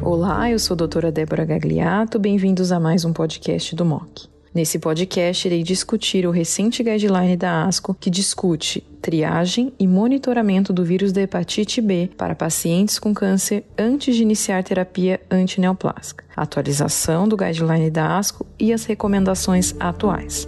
Olá, eu sou a doutora Débora Gagliato, bem-vindos a mais um podcast do MOC. Nesse podcast, irei discutir o recente guideline da ASCO que discute triagem e monitoramento do vírus da hepatite B para pacientes com câncer antes de iniciar terapia antineoplásica, atualização do guideline da ASCO e as recomendações atuais.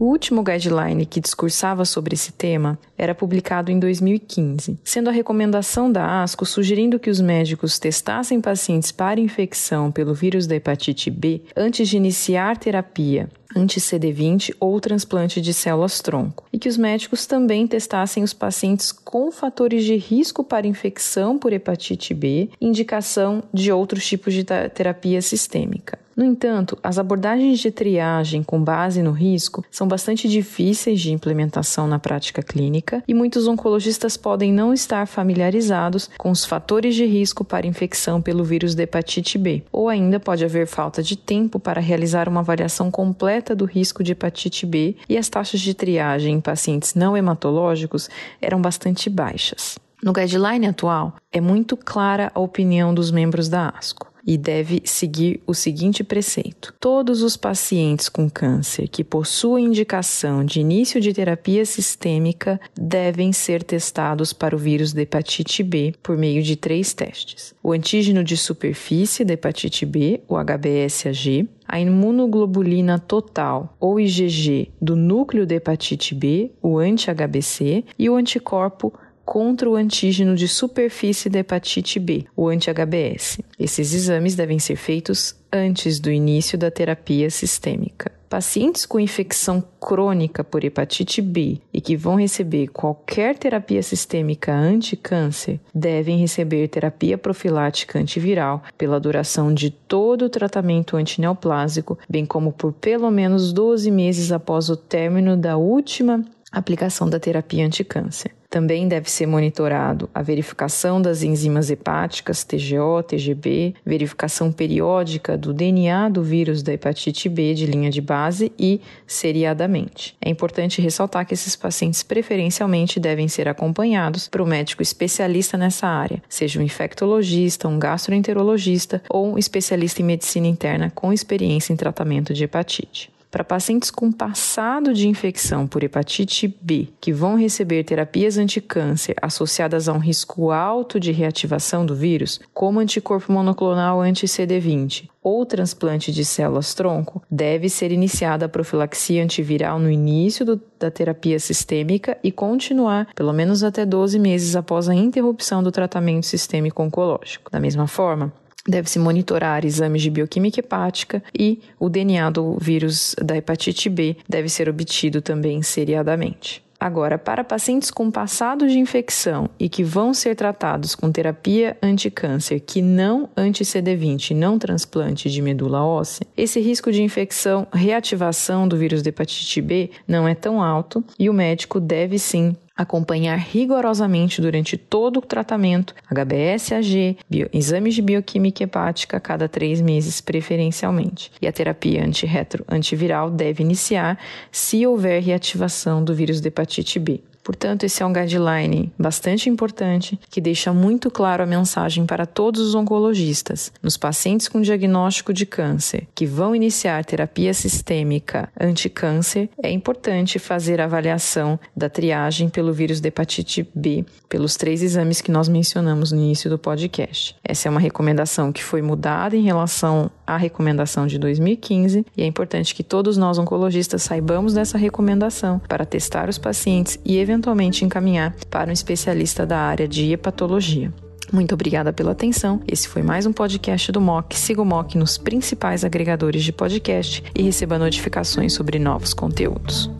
O último guideline que discursava sobre esse tema era publicado em 2015, sendo a recomendação da ASCO sugerindo que os médicos testassem pacientes para infecção pelo vírus da hepatite B antes de iniciar terapia anti-CD20 ou transplante de células-tronco, e que os médicos também testassem os pacientes com fatores de risco para infecção por hepatite B, indicação de outros tipos de terapia sistêmica. No entanto, as abordagens de triagem com base no risco são bastante difíceis de implementação na prática clínica e muitos oncologistas podem não estar familiarizados com os fatores de risco para infecção pelo vírus da hepatite B, ou ainda pode haver falta de tempo para realizar uma avaliação completa do risco de hepatite B e as taxas de triagem em pacientes não hematológicos eram bastante baixas. No guideline atual, é muito clara a opinião dos membros da ASCO e deve seguir o seguinte preceito: todos os pacientes com câncer que possuem indicação de início de terapia sistêmica devem ser testados para o vírus da hepatite B por meio de três testes: o antígeno de superfície da hepatite B, o HBsAg, a imunoglobulina total ou IgG do núcleo da hepatite B, o anti-HBC, e o anticorpo contra o antígeno de superfície da hepatite B, o anti-HBS. Esses exames devem ser feitos antes do início da terapia sistêmica. Pacientes com infecção crônica por hepatite B e que vão receber qualquer terapia sistêmica anti-câncer devem receber terapia profilática antiviral pela duração de todo o tratamento antineoplásico, bem como por pelo menos 12 meses após o término da última aplicação da terapia anticâncer. Também deve ser monitorado a verificação das enzimas hepáticas TGO, TGB, verificação periódica do DNA do vírus da hepatite B de linha de base e seriadamente. É importante ressaltar que esses pacientes preferencialmente devem ser acompanhados por um médico especialista nessa área, seja um infectologista, um gastroenterologista ou um especialista em medicina interna com experiência em tratamento de hepatite. Para pacientes com passado de infecção por hepatite B, que vão receber terapias anticâncer associadas a um risco alto de reativação do vírus, como anticorpo monoclonal anti-CD20 ou transplante de células-tronco, deve ser iniciada a profilaxia antiviral no início do, da terapia sistêmica e continuar pelo menos até 12 meses após a interrupção do tratamento sistêmico oncológico. Da mesma forma, Deve-se monitorar exames de bioquímica hepática e o DNA do vírus da hepatite B deve ser obtido também seriadamente. Agora, para pacientes com passado de infecção e que vão ser tratados com terapia anticâncer que não anti-CD20 não transplante de medula óssea, esse risco de infecção, reativação do vírus da hepatite B não é tão alto e o médico deve sim acompanhar rigorosamente durante todo o tratamento HBsAg, exames de bioquímica hepática a cada três meses, preferencialmente. E a terapia antirretro antiviral deve iniciar se houver reativação do vírus de hepatite B. Portanto, esse é um guideline bastante importante que deixa muito claro a mensagem para todos os oncologistas. Nos pacientes com diagnóstico de câncer que vão iniciar terapia sistêmica anticâncer, é importante fazer a avaliação da triagem pelo vírus de hepatite B pelos três exames que nós mencionamos no início do podcast. Essa é uma recomendação que foi mudada em relação à recomendação de 2015 e é importante que todos nós oncologistas saibamos dessa recomendação para testar os pacientes e eventualmente eventualmente encaminhar para um especialista da área de hepatologia. Muito obrigada pela atenção. Esse foi mais um podcast do MOC. Siga o MOC nos principais agregadores de podcast e receba notificações sobre novos conteúdos.